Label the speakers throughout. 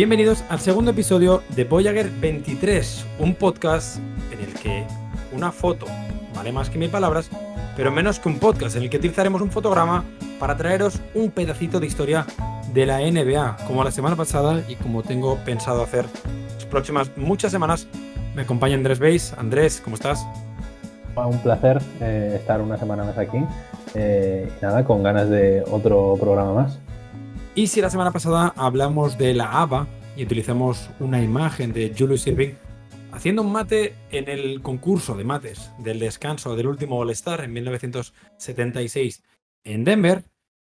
Speaker 1: Bienvenidos al segundo episodio de Voyager 23, un podcast en el que una foto vale más que mil palabras, pero menos que un podcast en el que utilizaremos un fotograma para traeros un pedacito de historia de la NBA, como la semana pasada y como tengo pensado hacer las próximas muchas semanas. Me acompaña Andrés Beis. Andrés, ¿cómo estás?
Speaker 2: Un placer eh, estar una semana más aquí. Eh, nada, con ganas de otro programa más.
Speaker 1: Y si la semana pasada hablamos de la ABA y utilizamos una imagen de Julius Irving haciendo un mate en el concurso de mates del descanso del último All-Star en 1976 en Denver,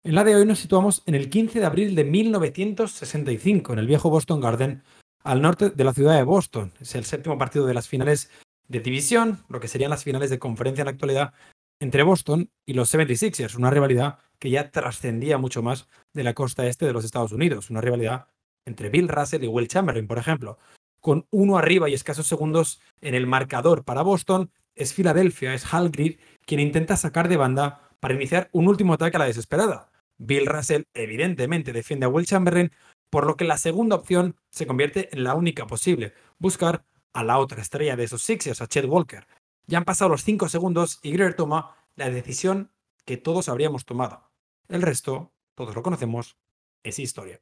Speaker 1: en la de hoy nos situamos en el 15 de abril de 1965 en el viejo Boston Garden al norte de la ciudad de Boston. Es el séptimo partido de las finales de división, lo que serían las finales de conferencia en la actualidad entre Boston y los 76ers, una rivalidad que ya trascendía mucho más de la costa este de los Estados Unidos, una rivalidad entre Bill Russell y Will Chamberlain, por ejemplo. Con uno arriba y escasos segundos en el marcador para Boston, es Filadelfia, es Hal Greer quien intenta sacar de banda para iniciar un último ataque a la desesperada. Bill Russell evidentemente defiende a Will Chamberlain, por lo que la segunda opción se convierte en la única posible, buscar a la otra estrella de esos Sixers, a Chet Walker. Ya han pasado los cinco segundos y Greer toma la decisión que todos habríamos tomado. El resto, todos lo conocemos, es historia.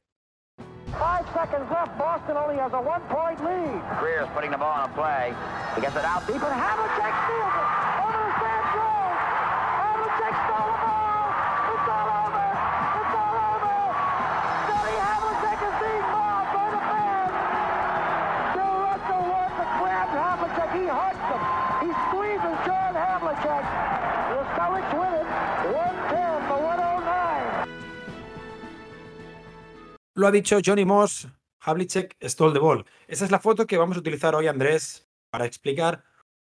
Speaker 1: Five seconds left. Boston only has a one-point lead. Greer's putting the ball on a play. He gets it out deep, and Havlicek steals it. Lo ha dicho Johnny Moss, Havlicek stole the ball. Esa es la foto que vamos a utilizar hoy, Andrés, para explicar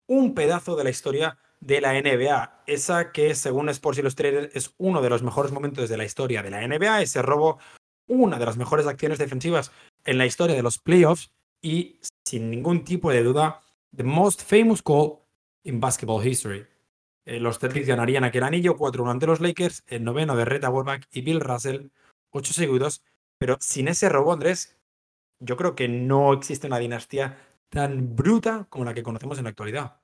Speaker 1: un pedazo de la historia de la NBA. Esa que, según Sports Illustrated, es uno de los mejores momentos de la historia de la NBA. Ese robo, una de las mejores acciones defensivas en la historia de los playoffs y, sin ningún tipo de duda, the most famous call in basketball history. Eh, los Celtics ganarían aquel anillo 4-1 ante los Lakers, el noveno de Reta Warback y Bill Russell, ocho seguidos, pero sin ese robo, Andrés, yo creo que no existe una dinastía tan bruta como la que conocemos en la actualidad.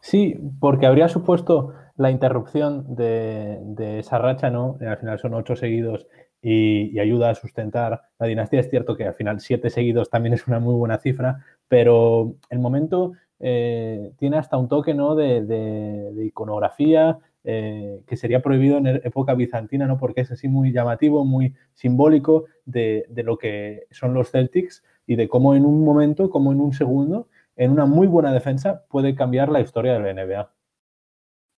Speaker 2: Sí, porque habría supuesto la interrupción de, esa racha, ¿no? Al final son ocho seguidos y, ayuda a sustentar la dinastía. Es cierto que al final siete seguidos también es una muy buena cifra, pero el momento eh, tiene hasta un toque, ¿no? de iconografía, eh, que sería prohibido en época bizantina, ¿no? Porque es así muy llamativo, muy simbólico de, lo que son los Celtics y de cómo en un momento, como en un segundo, en una muy buena defensa puede cambiar la historia de la NBA.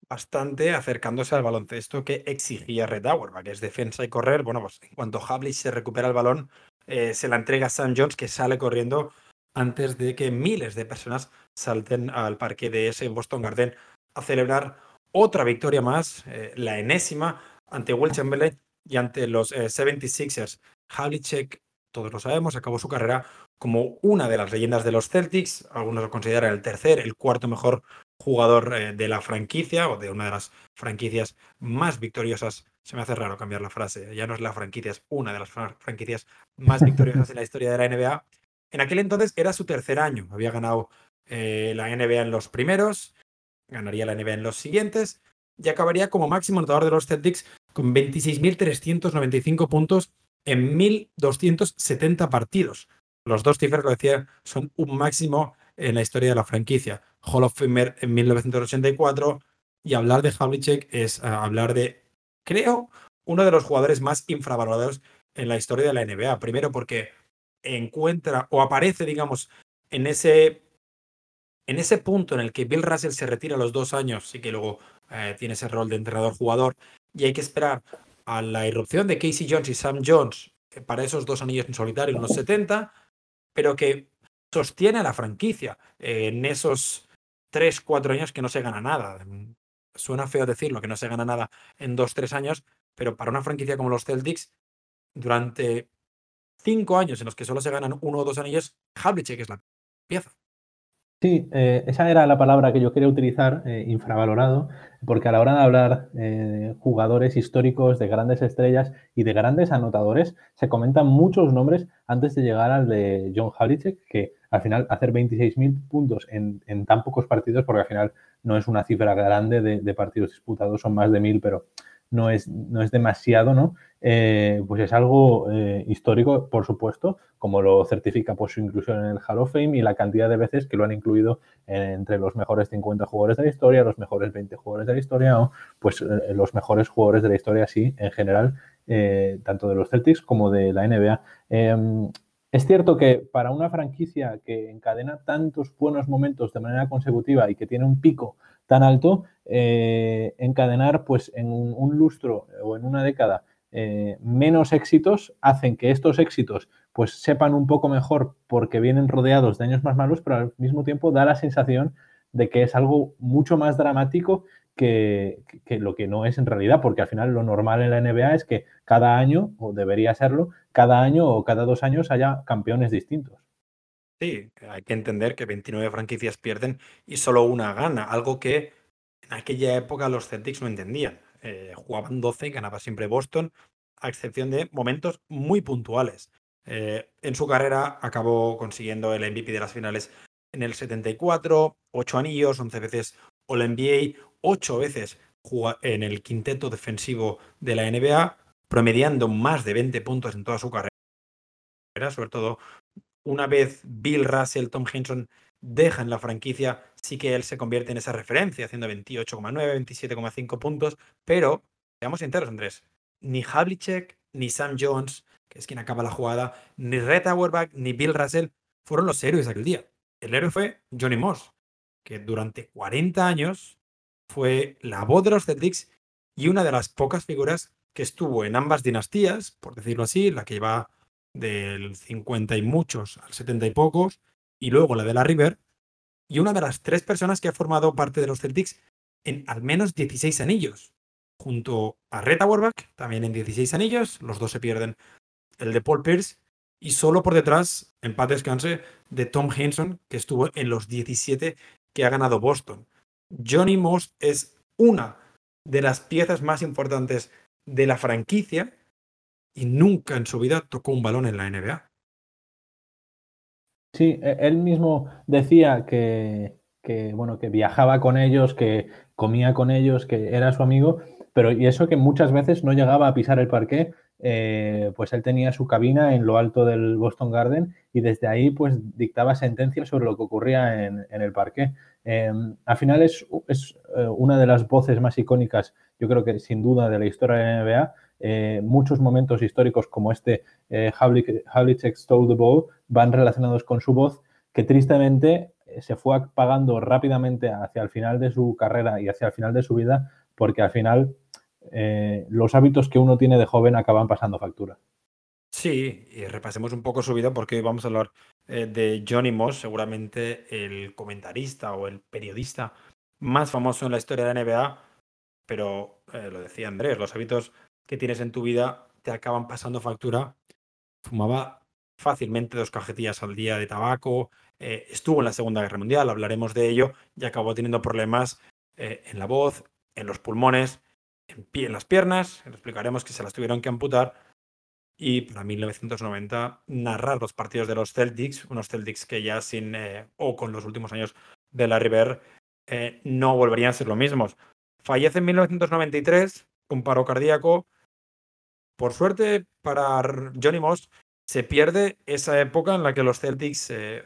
Speaker 1: Bastante acercándose al baloncesto que exigía Red Auerbach, que es defensa y correr. Bueno, pues en cuanto Havlicek se recupera el balón, eh, se la entrega a Sam Jones, que sale corriendo antes de que miles de personas salten al parque de ese Boston Garden a celebrar otra victoria más, eh, la enésima, ante Will Chamberlain y ante los 76ers. Eh, Havlicek, todos lo sabemos, acabó su carrera como una de las leyendas de los Celtics. Algunos lo consideran el tercer, el cuarto mejor jugador eh, de la franquicia o de una de las franquicias más victoriosas. Se me hace raro cambiar la frase. Ya no es la franquicia, es una de las franquicias más victoriosas en la historia de la NBA. En aquel entonces era su tercer año. Había ganado la NBA en los primeros, ganaría la NBA en los siguientes y acabaría como máximo anotador de los Celtics con 26.395 puntos en 1.270 partidos. Los dos cifras, lo decía, son un máximo en la historia de la franquicia. Hall of Famer en 1984 y hablar de Havlicek es uh, hablar de, creo, uno de los jugadores más infravalorados en la historia de la NBA. Primero porque encuentra o aparece, digamos, en ese en ese punto en el que Bill Russell se retira a los dos años y que luego eh, tiene ese rol de entrenador-jugador y hay que esperar a la irrupción de Casey Jones y Sam Jones para esos dos anillos en solitario en los 70, pero que sostiene a la franquicia en esos tres, cuatro años que no se gana nada. Suena feo decirlo, que no se gana nada en dos, tres años, pero para una franquicia como los Celtics, durante cinco años en los que solo se ganan uno o dos anillos, Havlicek es la pieza.
Speaker 2: Sí, eh, esa era la palabra que yo quería utilizar, eh, infravalorado, porque a la hora de hablar de jugadores históricos, de grandes estrellas y de grandes anotadores, se comentan muchos nombres antes de llegar al de John Havlicek, que al final hacer 26.000 puntos en, tan pocos partidos, porque al final no es una cifra grande de, de partidos disputados, son más de 1.000, pero no es, no es demasiado, ¿no? Eh, pues es algo eh, histórico, por supuesto, como lo certifica por su inclusión en el Hall of Fame y la cantidad de veces que lo han incluido entre los mejores 50 jugadores de la historia, los mejores 20 jugadores de la historia o pues eh, los mejores jugadores de la historia, sí, en general, tanto de los Celtics como de la NBA. Em, es cierto que para una franquicia que encadena tantos buenos momentos de manera consecutiva y que tiene un pico tan alto, encadenar pues en un, lustro o en una década eh, menos éxitos hacen que estos éxitos pues sepan un poco mejor porque vienen rodeados de años más malos, pero al mismo tiempo da la sensación de que es algo mucho más dramático que, lo que no es en realidad, porque al final lo normal en la NBA es que cada año, o debería serlo, cada año o cada dos años haya campeones distintos.
Speaker 1: Sí, hay que entender que 29 franquicias pierden y solo una gana, algo que en aquella época los Celtics no entendían. Eh, jugaban 12 y ganaba siempre Boston, a excepción de momentos muy puntuales. Eh, en su carrera acabó consiguiendo el MVP de las finales en el 74, 8 anillos, 11 veces All NBA, 8 veces en el quinteto defensivo de la NBA, promediando más de 20 puntos en toda su carrera, sobre todo una vez Bill Russell, Tom Henson dejan la franquicia, sí que él se convierte en esa referencia, haciendo 28,9, 27,5 puntos, pero, seamos sinceros, Andrés, ni Havlicek, ni Sam Jones, que es quien acaba la jugada, ni Red Auerbach, ni Bill Russell fueron los héroes aquel día. El héroe fue Johnny Moss, que durante 40 años fue la voz de los Celtics y una de las pocas figuras que estuvo en ambas dinastías, por decirlo así, la que iba del 50 y muchos al 70 y pocos, y luego la de la River, y una de las tres personas que ha formado parte de los Celtics en al menos 16 anillos, junto a Reta Auerbach, también en 16 anillos, los dos se pierden el de Paul Pierce, y solo por detrás, en paz descanse, de Tom Henson, que estuvo en los 17 que ha ganado Boston. Johnny Moss es una de las piezas más importantes de la franquicia y nunca en su vida tocó un balón en la NBA.
Speaker 2: Sí, e, él mismo decía que, bueno, que viajaba con ellos, que comía con ellos, que era su amigo, pero y eso que muchas veces no llegaba a pisar el parque, eh, pues él tenía su cabina en lo alto del Boston Garden y desde ahí pues dictaba sentencias sobre lo que ocurría en, el parque. Em, al final es, es eh, una de las voces más icónicas, yo creo que sin duda, de la historia de la NBA eh, muchos momentos históricos como este eh, Havlicek Stole the Ball van relacionados con su voz, que tristemente eh, se fue apagando rápidamente hacia el final de su carrera y hacia el final de su vida, porque al final eh, los hábitos que uno tiene de joven acaban pasando factura.
Speaker 1: Sí, y repasemos un poco su vida porque hoy vamos a hablar de Johnny Moss, seguramente el comentarista o el periodista más famoso en la historia de NBA, pero lo decía Andrés, los hábitos que tienes en tu vida te acaban pasando factura. Fumaba fácilmente dos cajetillas al día de tabaco, eh, estuvo en la Segunda Guerra Mundial, hablaremos de ello, y acabó teniendo problemas eh, en la voz, en los pulmones, en, las piernas, explicaremos que se las tuvieron que amputar, y para 1990 narrar los partidos de los Celtics, unos Celtics que ya sin, eh, o con los últimos años de la River, no volverían a ser lo mismos. Fallece en 1993, un paro cardíaco. Por suerte para Johnny Moss, se pierde esa época en la que los Celtics, eh,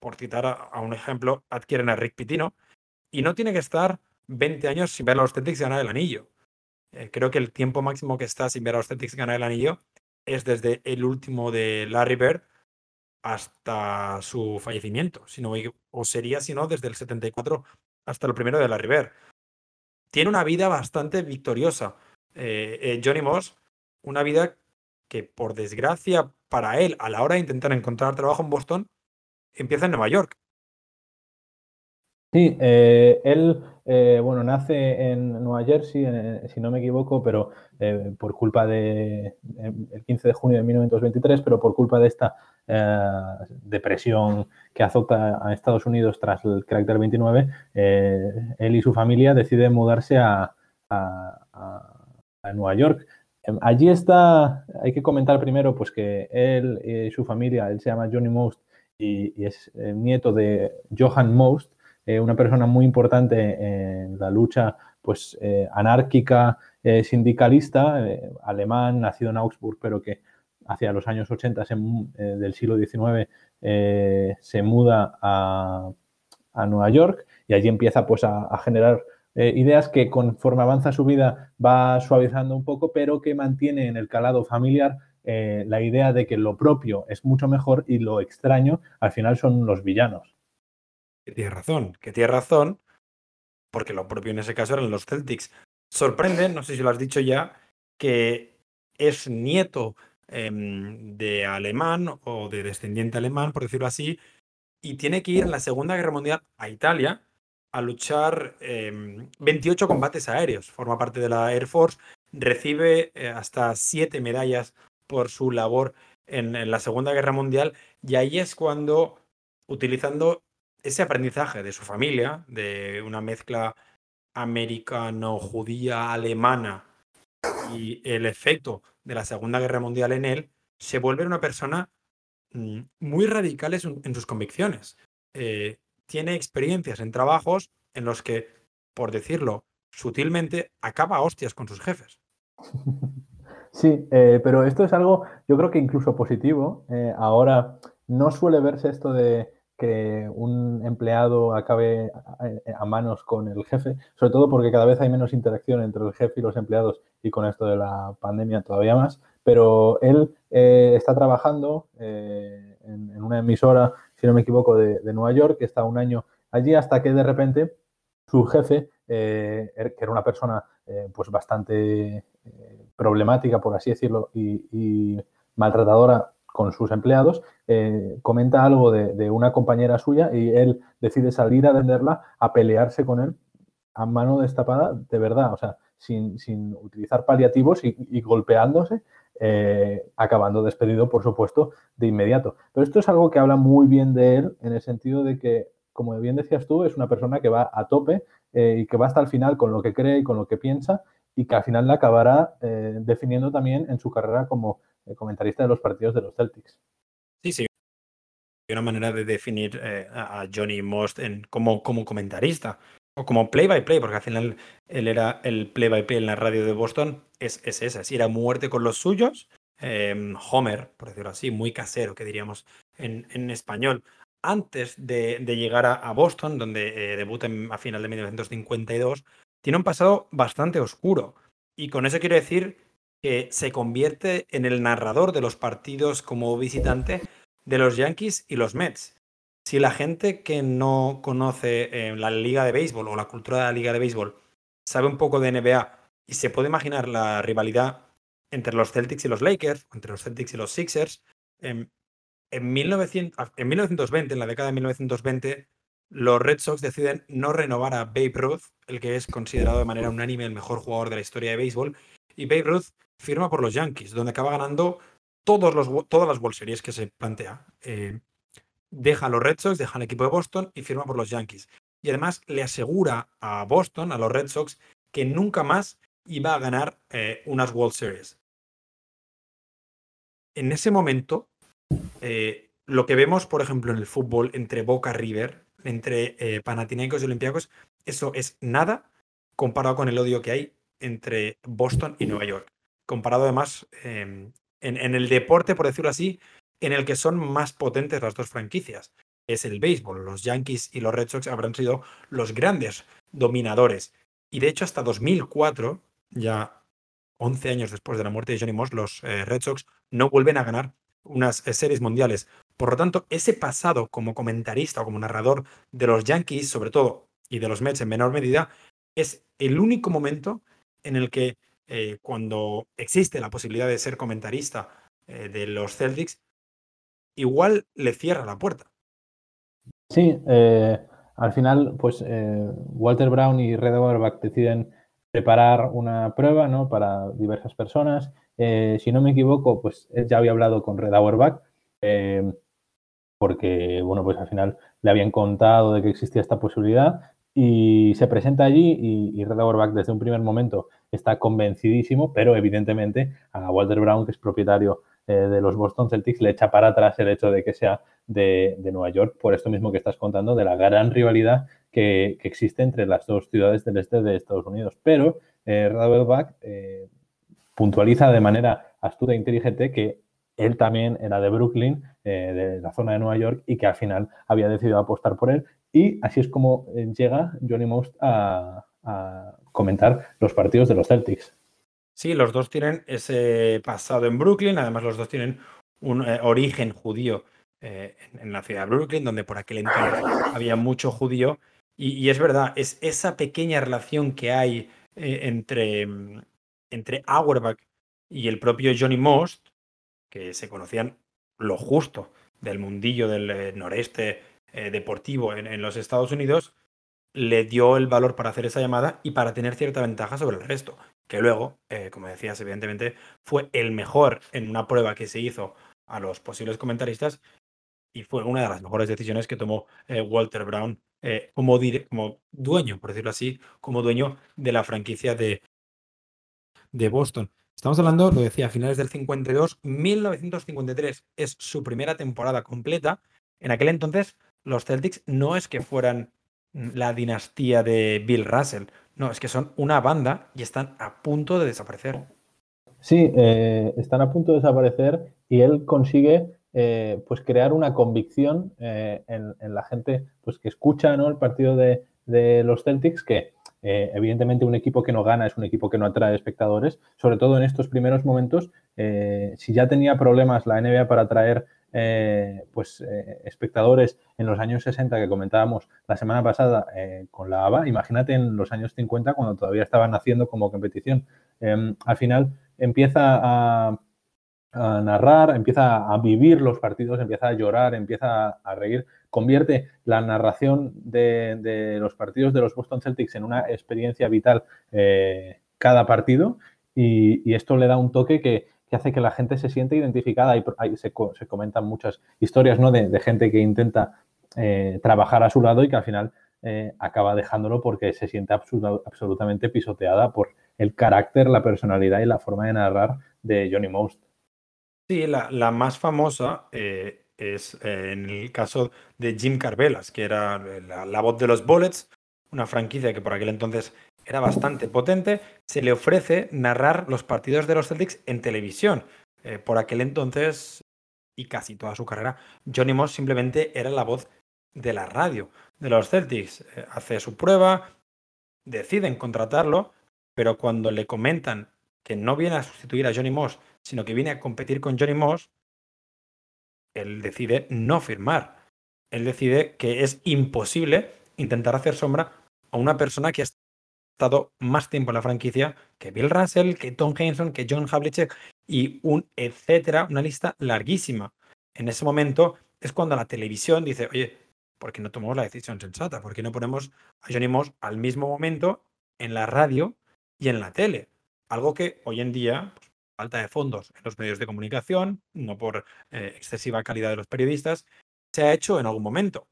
Speaker 1: por citar a, un ejemplo, adquieren a Rick Pitino y no tiene que estar 20 años sin ver a los Celtics ganar el anillo. Eh, creo que el tiempo máximo que está sin ver a los Celtics ganar el anillo es desde el último de Larry Bird hasta su fallecimiento, o sería, si no, desde el 74 hasta el primero de Larry Bird tiene una vida bastante victoriosa. Eh, eh, Johnny Moss, una vida que por desgracia para él, a la hora de intentar encontrar trabajo en Boston, empieza en Nueva York.
Speaker 2: Sí, eh, él, eh, bueno, nace en Nueva Jersey, si no me equivoco, pero eh, por culpa de, el 15 de junio de 1923, pero por culpa de esta depresión que azota a Estados Unidos tras el carácter 29, él y su familia deciden mudarse a, Nueva York. Em, allí está, hay que comentar primero pues que él y su familia, él se llama Johnny Most y, es nieto de Johann Most, eh, una persona muy importante en la lucha pues, eh, anárquica, eh, sindicalista, alemán, nacido en Augsburg, pero que hacia los años 80 del siglo XIX se muda a, Nueva York y allí empieza pues, a, generar ideas que conforme avanza su vida va suavizando un poco, pero que mantiene en el calado familiar la idea de que lo propio es mucho mejor y lo extraño al final son los villanos
Speaker 1: que tiene razón, que tiene razón, porque lo propio en ese caso eran los Celtics. Sorprende, no sé si lo has dicho ya, que es nieto em, de alemán o de descendiente alemán, por decirlo así, y tiene que ir en la Segunda Guerra Mundial a Italia a luchar 28 em, combates aéreos. Forma parte de la Air Force, recibe eh, hasta siete medallas por su labor en la Segunda Guerra Mundial y ahí es cuando, utilizando ese aprendizaje de su familia, de una mezcla americano-judía alemana y el efecto de la Segunda Guerra Mundial en él, se vuelve una persona mm, muy radical en sus convicciones. Eh, tiene experiencias en trabajos en los que, por decirlo sutilmente, acaba a hostias con sus jefes.
Speaker 2: Sí, eh, pero esto es algo, yo creo que incluso positivo. Eh, ahora no suele verse esto de que un empleado acabe a, manos con el jefe, sobre todo porque cada vez hay menos interacción entre el jefe y los empleados y con esto de la pandemia todavía más, pero él eh, está trabajando eh, en, una emisora, si no me equivoco, de, Nueva York, que está un año allí hasta que de repente su jefe, eh, er, que era una persona pues bastante problemática, por así decirlo, y maltratadora con sus empleados, eh, comenta algo de, una compañera suya y él decide salir a venderla, a pelearse con él a mano destapada, de verdad, o sea, sin, utilizar paliativos y, golpeándose, eh, acabando despedido, por supuesto, de inmediato. Pero esto es algo que habla muy bien de él en el sentido de que, como bien decías tú, es una persona que va a tope eh, y que va hasta el final con lo que cree y con lo que piensa y que al final la acabará definiendo también en su carrera como comentarista de los partidos de los Celtics.
Speaker 1: Sí, sí. Una manera de definir eh, a Johnny Most en, como, como comentarista o como play-by-play, porque al final él era el play-by-play en la radio de Boston, es, es esa, si era muerte con los suyos, em, Homer, por decirlo así, muy casero, que diríamos en, en español. Antes de, llegar a, Boston, donde eh, debuta a final de 1952, tiene un pasado bastante oscuro. Y con eso quiero decir que se convierte en el narrador de los partidos como visitante de los Yankees y los Mets. Si la gente que no conoce eh, la liga de béisbol o la cultura de la liga de béisbol sabe un poco de NBA y se puede imaginar la rivalidad entre los Celtics y los Lakers, entre los Celtics y los Sixers, em, en, 1900, en 1920, en la década de 1920, los Red Sox deciden no renovar a Babe Ruth, el que es considerado de manera unánime el mejor jugador de la historia de béisbol, y Babe Ruth firma por los Yankees, donde acaba ganando todos los, todas las World Series que se plantea. Eh, deja a los Red Sox, deja al equipo de Boston y firma por los Yankees. Y además le asegura a Boston, a los Red Sox, que nunca más iba a ganar eh, unas World Series. En ese momento, eh, lo que vemos, por ejemplo, en el fútbol entre Boca River, entre Panathinaikos y Olympiacos, eso es nada comparado con el odio que hay entre Boston y Nueva York comparado además em, en, el deporte, por decirlo así, en el que son más potentes las dos franquicias. Es el béisbol. Los Yankees y los Red Sox habrán sido los grandes dominadores. Y de hecho, hasta 2004, ya 11 años después de la muerte de Johnny Moss, los eh, Red Sox no vuelven a ganar unas eh, series mundiales. Por lo tanto, ese pasado como comentarista o como narrador de los Yankees, sobre todo, y de los Mets en menor medida, es el único momento en el que eh, cuando existe la posibilidad de ser comentarista eh, de los Celtics, igual le cierra la puerta.
Speaker 2: Sí, eh, al final, pues Walter Brown y Red Auerbach deciden preparar una prueba ¿no? para diversas personas. si no me equivoco, pues ya había hablado con Red Auerbach porque, bueno, pues al final le habían contado de que existía esta posibilidad y se presenta allí y, Red Auerbach desde un primer momento está convencidísimo, pero evidentemente a Walter Brown, que es propietario eh, de los Boston Celtics, le echa para atrás el hecho de que sea de, Nueva York, por esto mismo que estás contando, de la gran rivalidad que, existe entre las dos ciudades del este de Estados Unidos. Pero eh, Red eh, puntualiza de manera astuta e inteligente que él también era de Brooklyn, eh, de la zona de Nueva York, y que al final había decidido apostar por él. Y así es como eh, llega Johnny Most a, comentar los partidos de los Celtics.
Speaker 1: Sí, los dos tienen ese pasado en Brooklyn, además los dos tienen un eh, origen judío en, la ciudad de Brooklyn, donde por aquel entonces había mucho judío. Y, es verdad, es esa pequeña relación que hay entre, entre Auerbach y el propio Johnny Most, que se conocían lo justo del mundillo del eh, noreste eh, deportivo en, los Estados Unidos, le dio el valor para hacer esa llamada y para tener cierta ventaja sobre el resto, que luego, eh, como decías, evidentemente fue el mejor en una prueba que se hizo a los posibles comentaristas y fue una de las mejores decisiones que tomó Walter Brown como, como dueño, por decirlo así, como dueño de la franquicia de, de Boston. Estamos hablando, lo decía, a finales del 52, 1953 es su primera temporada completa. En aquel entonces, los Celtics no es que fueran la dinastía de Bill Russell, no, es que son una banda y están a punto de desaparecer.
Speaker 2: Sí, eh, están a punto de desaparecer y él consigue eh, pues crear una convicción eh, en, la gente pues, que escucha ¿no? el partido de, de los Celtics que evidentemente, un equipo que no gana es un equipo que no atrae espectadores, sobre todo en estos primeros momentos. Si ya tenía problemas la NBA para atraer eh, pues, espectadores en los años 60 que comentábamos la semana pasada con la ABA, imagínate en los años 50 cuando todavía estaban haciendo como competición. Em, al final empieza a, narrar, empieza a vivir los partidos, empieza a llorar, empieza a reír convierte la narración de, los partidos de los Boston Celtics en una experiencia vital eh, cada partido y, esto le da un toque que, hace que la gente se siente identificada y se, comentan muchas historias ¿no? de, gente que intenta eh, trabajar a su lado y que al final eh, acaba dejándolo porque se siente absolutamente pisoteada por el carácter, la personalidad y la forma de narrar de Johnny Most.
Speaker 1: Sí, la, más famosa es eh, en el caso de Jim Carvelas, que era la, voz de los Bullets, una franquicia que por aquel entonces era bastante potente, se le ofrece narrar los partidos de los Celtics en televisión. Eh, por aquel entonces, y casi toda su carrera, Johnny Moss simplemente era la voz de la radio de los Celtics. Eh, hace su prueba, deciden contratarlo, pero cuando le comentan que no viene a sustituir a Johnny Moss, sino que viene a competir con Johnny Moss, él decide no firmar. Él decide que es imposible intentar hacer sombra a una persona que ha más tiempo en la franquicia que Bill Russell, que Tom Henson, que John Havlicek y un etcétera, una lista larguísima. En ese momento es cuando la televisión dice, oye, ¿por qué no tomamos la decisión sensata? ¿Por qué no ponemos a Johnny Moss al mismo momento en la radio y en la tele? Algo que hoy en día pues, falta de fondos en los medios de comunicación, no por eh, excesiva calidad de los periodistas, se ha hecho en algún momento.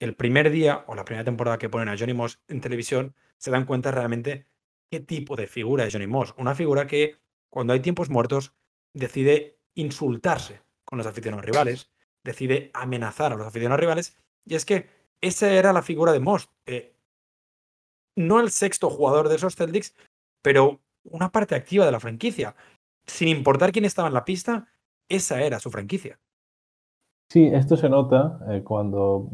Speaker 1: El primer día o la primera temporada que ponen a Johnny Moss en televisión, se dan cuenta realmente qué tipo de figura es Johnny Moss. Una figura que, cuando hay tiempos muertos, decide insultarse con los aficionados rivales, decide amenazar a los aficionados rivales, y es que esa era la figura de Moss. Eh, no el sexto jugador de esos Celtics, pero una parte activa de la franquicia sin importar quién estaba en la pista, esa era su franquicia.
Speaker 2: Sí, esto se nota eh, cuando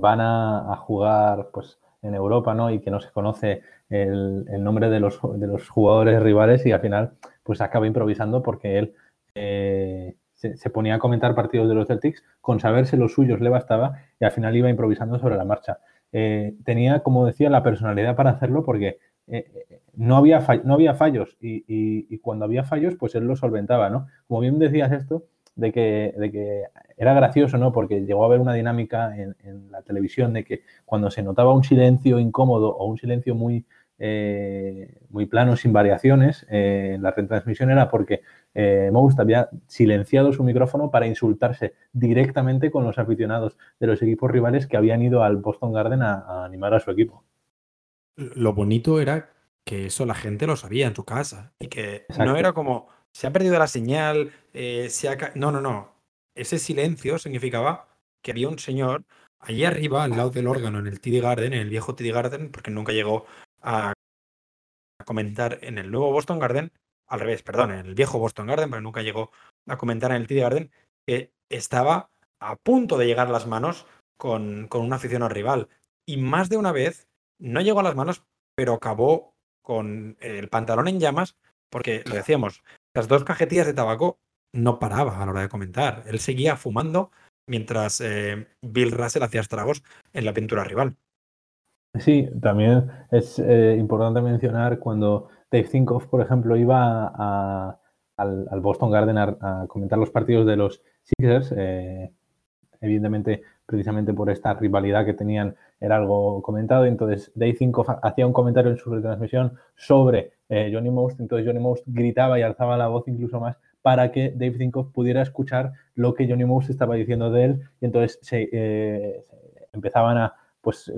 Speaker 2: van a, jugar pues, en Europa, ¿no? Y que no se conoce el, nombre de los, de los, jugadores rivales y al final pues acaba improvisando porque él eh, se, ponía a comentar partidos de los Celtics, con saberse los suyos le bastaba y al final iba improvisando sobre la marcha. Eh, tenía, como decía, la personalidad para hacerlo porque no había, no había fallos y, cuando había fallos, pues él lo solventaba, ¿no? Como bien decías esto, de que, de que era gracioso, ¿no? Porque llegó a haber una dinámica en, en, la televisión de que cuando se notaba un silencio incómodo o un silencio muy, eh, muy plano, sin variaciones, eh, en la retransmisión era porque eh, Most había silenciado su micrófono para insultarse directamente con los aficionados de los equipos rivales que habían ido al Boston Garden a, a animar a su equipo.
Speaker 1: Lo bonito era que eso la gente lo sabía en su casa y que Exacto. no era como se ha perdido la señal, eh, se ha... no, no, no. Ese silencio significaba que había un señor allí arriba, al lado del órgano, en el TD Garden, en el viejo TD Garden, porque nunca llegó a comentar en el nuevo Boston Garden, al revés, perdón, en el viejo Boston Garden, pero nunca llegó a comentar en el TD Garden, que estaba a punto de llegar a las manos con, con un aficionado rival. Y más de una vez no llegó a las manos, pero acabó con el pantalón en llamas, porque lo decíamos, las dos cajetillas de tabaco no paraba a la hora de comentar. Él seguía fumando mientras eh, Bill Russell hacía estragos en la pintura rival.
Speaker 2: Sí, también es eh, importante mencionar cuando Dave Zinkoff, por ejemplo, iba al, Boston Garden a, a, comentar los partidos de los Sixers. Eh, evidentemente, precisamente por esta rivalidad que tenían, era algo comentado. Entonces, Dave Zinkoff hacía un comentario en su retransmisión sobre eh, Johnny Most. Entonces, Johnny Most gritaba y alzaba la voz incluso más para que Dave Zinkoff pudiera escuchar lo que Johnny Most estaba diciendo de él. Y entonces se, eh, empezaban a pues,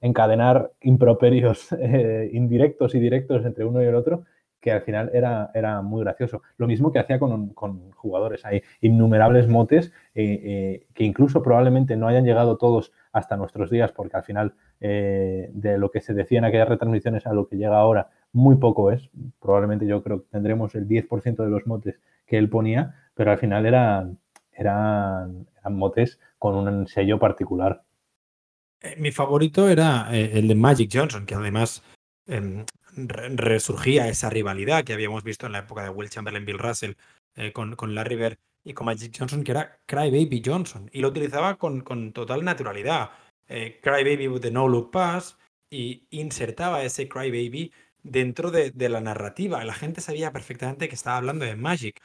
Speaker 2: encadenar improperios eh, indirectos y directos entre uno y el otro que al final era, era muy gracioso. Lo mismo que hacía con, con jugadores. Hay innumerables motes eh, eh, que incluso probablemente no hayan llegado todos hasta nuestros días, porque al final eh, de lo que se decía en aquellas retransmisiones a lo que llega ahora, muy poco es. Probablemente yo creo que tendremos el 10% de los motes que él ponía, pero al final eran, eran, motes con un sello particular.
Speaker 1: Mi favorito era el de Magic Johnson, que además eh, resurgía esa rivalidad que habíamos visto en la época de Will Chamberlain, Bill Russell, eh, con, con, Larry Bird y con Magic Johnson, que era Cry Baby Johnson. Y lo utilizaba con, con total naturalidad. Eh, Cry Baby with the no look pass y insertaba ese Cry Baby dentro de, de, la narrativa. La gente sabía perfectamente que estaba hablando de Magic,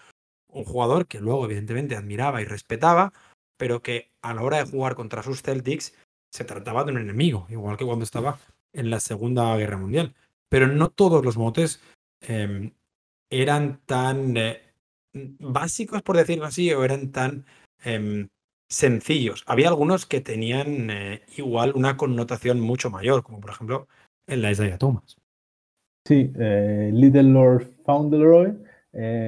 Speaker 1: un jugador que luego evidentemente admiraba y respetaba, pero que a la hora de jugar contra sus Celtics se trataba de un enemigo, igual que cuando estaba en la Segunda Guerra Mundial. Pero no todos los motes eh, eran tan eh, básicos, por decirlo así, o eran tan eh, sencillos. Había algunos que tenían eh, igual una connotación mucho mayor, como por ejemplo en la Isaiah Thomas.
Speaker 2: Sí, eh, Little Lord Fauntleroy,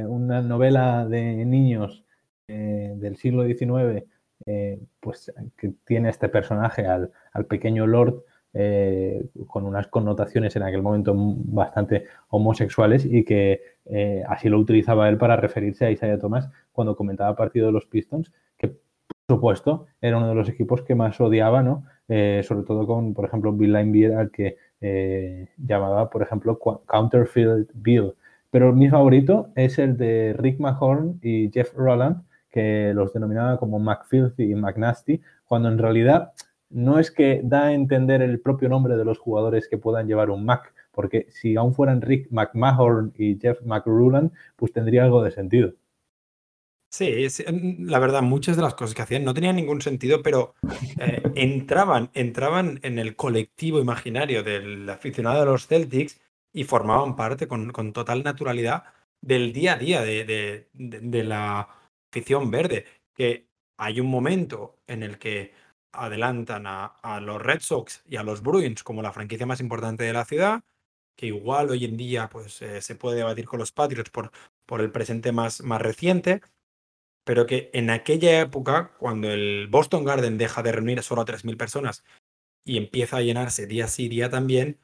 Speaker 2: una novela de niños del siglo XIX, pues que tiene este personaje al, al pequeño Lord eh, con unas connotaciones en aquel momento bastante homosexuales y que eh, así lo utilizaba él para referirse a Isaiah Thomas cuando comentaba partido de los Pistons, que por supuesto era uno de los equipos que más odiaba, ¿no? Eh, sobre todo con, por ejemplo, Bill Linebeer, al que llamaba, por ejemplo, Counterfield Bill. Pero mi favorito es el de Rick Mahorn y Jeff Roland, que los denominaba como McFilthy y McNasty, cuando en realidad no es que da a entender el propio nombre de los jugadores que puedan llevar un Mac, porque si aún fueran Rick McMahon y Jeff McRuland, pues tendría algo de sentido.
Speaker 1: Sí, la verdad, muchas de las cosas que hacían no tenían ningún sentido, pero eh, entraban, entraban en el colectivo imaginario del aficionado de los Celtics y formaban parte con, con total naturalidad del día a día de, de, de la afición verde. Que hay un momento en el que adelantan a, los Red Sox y a los Bruins como la franquicia más importante de la ciudad, que igual hoy en día pues, eh, se puede debatir con los Patriots por, por el presente más, más reciente, pero que en aquella época, cuando el Boston Garden deja de reunir solo a 3.000 personas y empieza a llenarse día sí día también,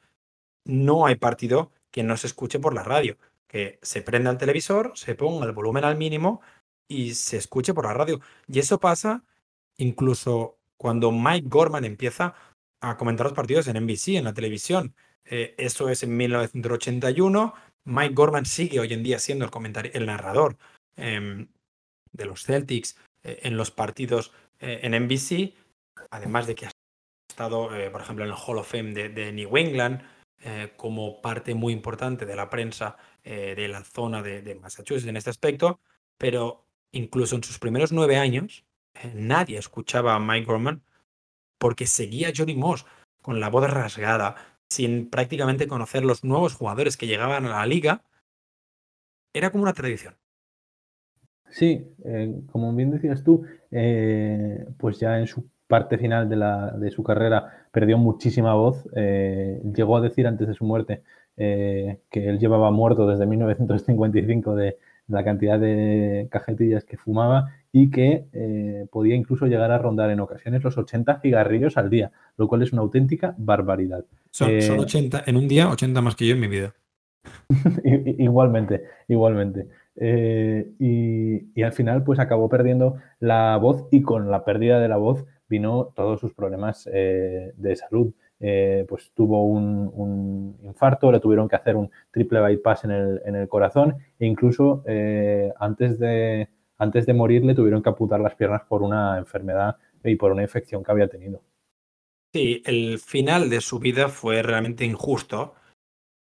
Speaker 1: no hay partido que no se escuche por la radio, que se prenda el televisor, se ponga el volumen al mínimo y se escuche por la radio. Y eso pasa incluso cuando Mike Gorman empieza a comentar los partidos en NBC, en la televisión. Eh, eso es en 1981. Mike Gorman sigue hoy en día siendo el, comentario, el narrador eh, de los Celtics eh, en los partidos eh, en NBC, además de que ha estado, eh, por ejemplo, en el Hall of Fame de, de New England como parte muy importante de la prensa de la zona de, de Massachusetts en este aspecto, pero incluso en sus primeros nueve años, eh, nadie escuchaba a Mike Gorman porque seguía Johnny Moss con la voz rasgada, sin prácticamente conocer los nuevos jugadores que llegaban a la liga. Era como una tradición.
Speaker 2: Sí, eh, como bien decías tú, eh, pues ya en su parte final de, la, de su carrera perdió muchísima voz. llegó a decir antes de su muerte que él llevaba muerto desde 1955 de, la cantidad de cajetillas que fumaba y que eh, podía incluso llegar a rondar en ocasiones los 80 cigarrillos al día, lo cual es una auténtica barbaridad.
Speaker 1: Son, 80, eh, en un día 80 más que yo en mi vida.
Speaker 2: igualmente, igualmente. Eh, y, y, al final pues acabó perdiendo la voz y con la pérdida de la voz vino todos sus problemas de salud. Eh, pues tuvo un, infarto, le tuvieron que hacer un triple bypass en el, en el corazón e incluso eh, antes, de, antes de morir le tuvieron que amputar las piernas por una enfermedad y por una infección que había tenido.
Speaker 1: Sí, el final de su vida fue realmente injusto,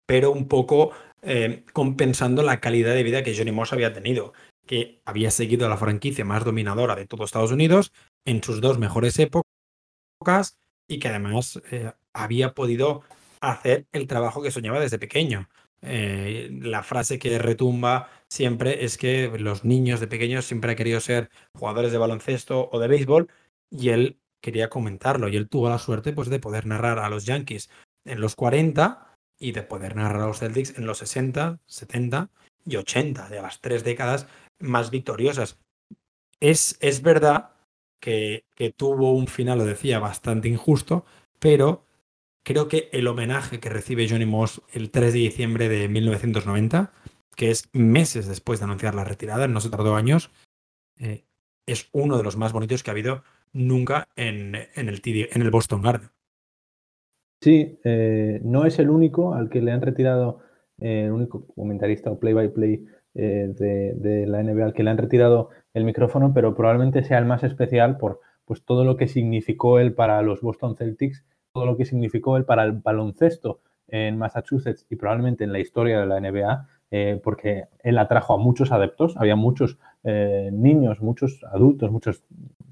Speaker 1: pero un poco eh, compensando la calidad de vida que Johnny Moss había tenido, que había seguido la franquicia más dominadora de todo Estados Unidos en sus dos mejores épocas y que además había podido hacer el trabajo que soñaba desde pequeño. Eh, la frase que retumba siempre es que los niños de pequeños siempre han querido ser jugadores de baloncesto o de béisbol y él quería comentarlo y él tuvo la suerte pues de poder narrar a los Yankees en los 40 y de poder narrar a los Celtics en los 60, 70 y 80, de las tres décadas más victoriosas. Es, es verdad que, que tuvo un final, lo decía, bastante injusto, pero creo que el homenaje que recibe Johnny Moss el 3 de diciembre de 1990, que es meses después de anunciar la retirada, no se tardó años, eh, es uno de los más bonitos que ha habido nunca en, el, Boston Garden.
Speaker 2: Sí, eh, no es el único al que le han retirado, eh, el único comentarista o play-by-play de, de, la NBA al que le han retirado el micrófono, pero probablemente sea el más especial por pues, todo lo que significó él para los Boston Celtics todo lo que significó él para el baloncesto en Massachusetts y probablemente en la historia de la NBA, eh, porque él atrajo a muchos adeptos, había muchos eh, niños, muchos adultos, muchos,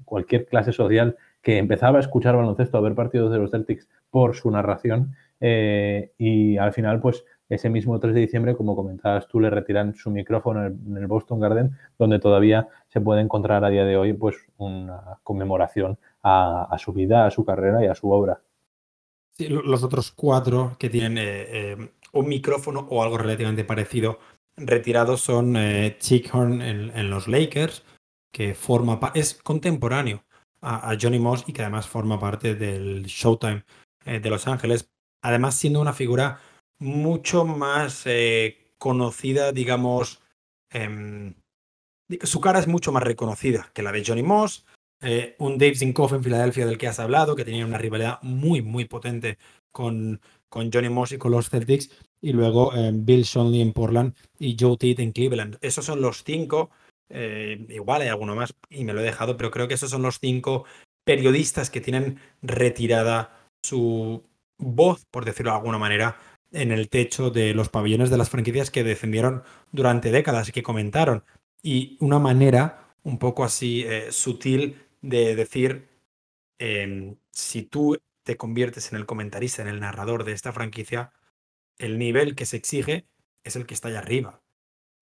Speaker 2: cualquier clase social que empezaba a escuchar baloncesto, a ver partidos de los Celtics por su narración eh, y al final, pues ese mismo 3 de diciembre, como comentabas tú, le retiran su micrófono en el Boston Garden, donde todavía se puede encontrar a día de hoy pues una conmemoración a su vida, a su carrera y a su obra
Speaker 1: los otros cuatro que tienen eh, eh, un micrófono o algo relativamente parecido retirados son eh, Chick Horn en, los Lakers, que forma es contemporáneo a, Johnny Moss y que además forma parte del Showtime de Los Ángeles, además siendo una figura mucho más conocida, digamos, em, su cara es mucho más reconocida que la de Johnny Moss, eh, un Dave Zinkoff en Filadelfia del que has hablado, que tenía una rivalidad muy, muy potente con, con Johnny Moss y con los Celtics, y luego eh, Bill Shonley en Portland y Joe Tate en Cleveland. Esos son los cinco, eh, igual hay alguno más y me lo he dejado, pero creo que esos son los cinco periodistas que tienen retirada su voz, por decirlo de alguna manera, en el techo de los pabellones de las franquicias que defendieron durante décadas y que comentaron. Y una manera un poco así sutil de decir, em, si tú te conviertes en el comentarista, en el narrador de esta franquicia, el nivel que se exige es el que está allá arriba.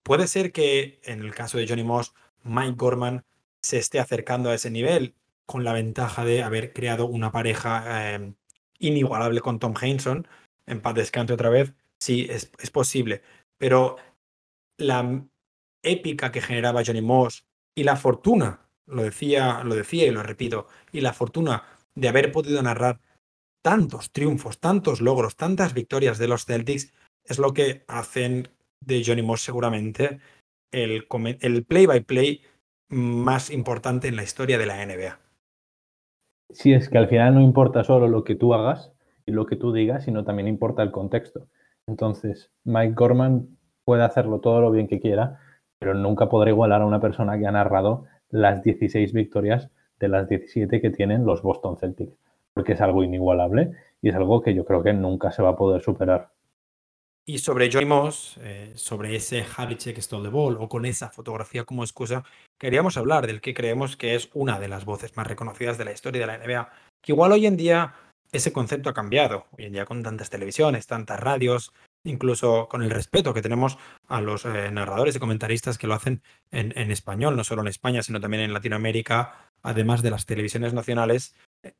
Speaker 1: Puede ser que en el caso de Johnny Moss, Mike Gorman se esté acercando a ese nivel con la ventaja de haber creado una pareja em, inigualable con Tom Hainson, en paz descanse otra vez, sí, es, es posible, pero la épica que generaba Johnny Moss y la fortuna lo decía, lo decía y lo repito, y la fortuna de haber podido narrar tantos triunfos, tantos logros, tantas victorias de los Celtics, es lo que hacen de Johnny Moss seguramente el play-by-play más importante en la historia de la NBA.
Speaker 2: Sí, es que al final no importa solo lo que tú hagas y lo que tú digas, sino también importa el contexto. Entonces, Mike Gorman puede hacerlo todo lo bien que quiera, pero nunca podrá igualar a una persona que ha narrado las 16 victorias de las 17 que tienen los Boston Celtics, porque es algo inigualable y es algo que yo creo que nunca se va a poder superar.
Speaker 1: Y sobre Johnny Moss, eh, sobre ese Havlicek Stole Ball o con esa fotografía como excusa, queríamos hablar del que creemos que es una de las voces más reconocidas de la historia de la NBA, que igual hoy en día ese concepto ha cambiado. Hoy en día con tantas televisiones, tantas radios, incluso con el respeto que tenemos a los eh, narradores y comentaristas que lo hacen en, español, no solo en España, sino también en Latinoamérica, además de las televisiones nacionales,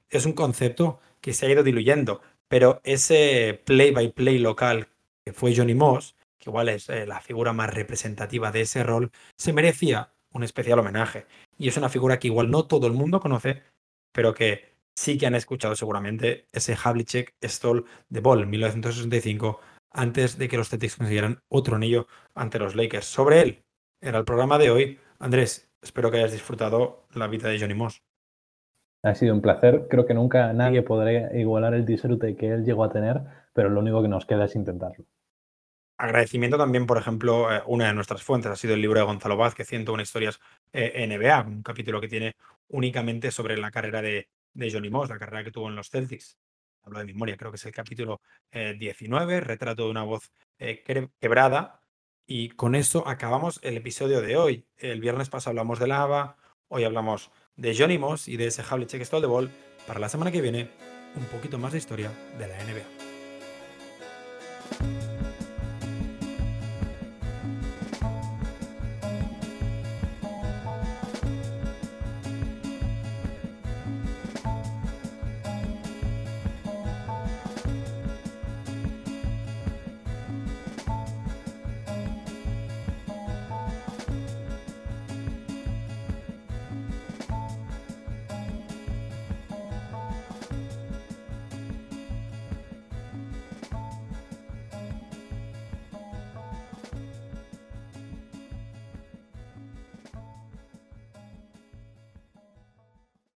Speaker 1: es un concepto que se ha ido diluyendo. Pero ese play-by-play local que fue Johnny Moss, que igual es eh, la figura más representativa de ese rol, se merecía un especial homenaje. Y es una figura que igual no todo el mundo conoce, pero que sí que han escuchado seguramente ese Havlicek Stoll de Ball en 1965 antes de que los Celtics consiguieran otro anillo ante los Lakers. Sobre él era el programa de hoy. Andrés, espero que hayas disfrutado la vida de Johnny Moss.
Speaker 2: Ha sido un placer. Creo que nunca nadie podrá igualar el disfrute que él llegó a tener, pero lo único que nos queda es intentarlo.
Speaker 1: Agradecimiento también, por ejemplo, eh, una de nuestras fuentes ha sido el libro de Gonzalo Vázquez, 101 historias eh, NBA, un capítulo que tiene únicamente sobre la carrera de, de Johnny Moss, la carrera que tuvo en los Celtics hablo de memoria, creo que es el capítulo 19, eh, retrato de una voz eh, quebrada. Y con eso acabamos el episodio de hoy. El viernes pasado hablamos de lava, hoy hablamos de Johnny Moss y de ese Havlicek Stole de Ball. Para la semana que viene, un poquito más de historia de la NBA.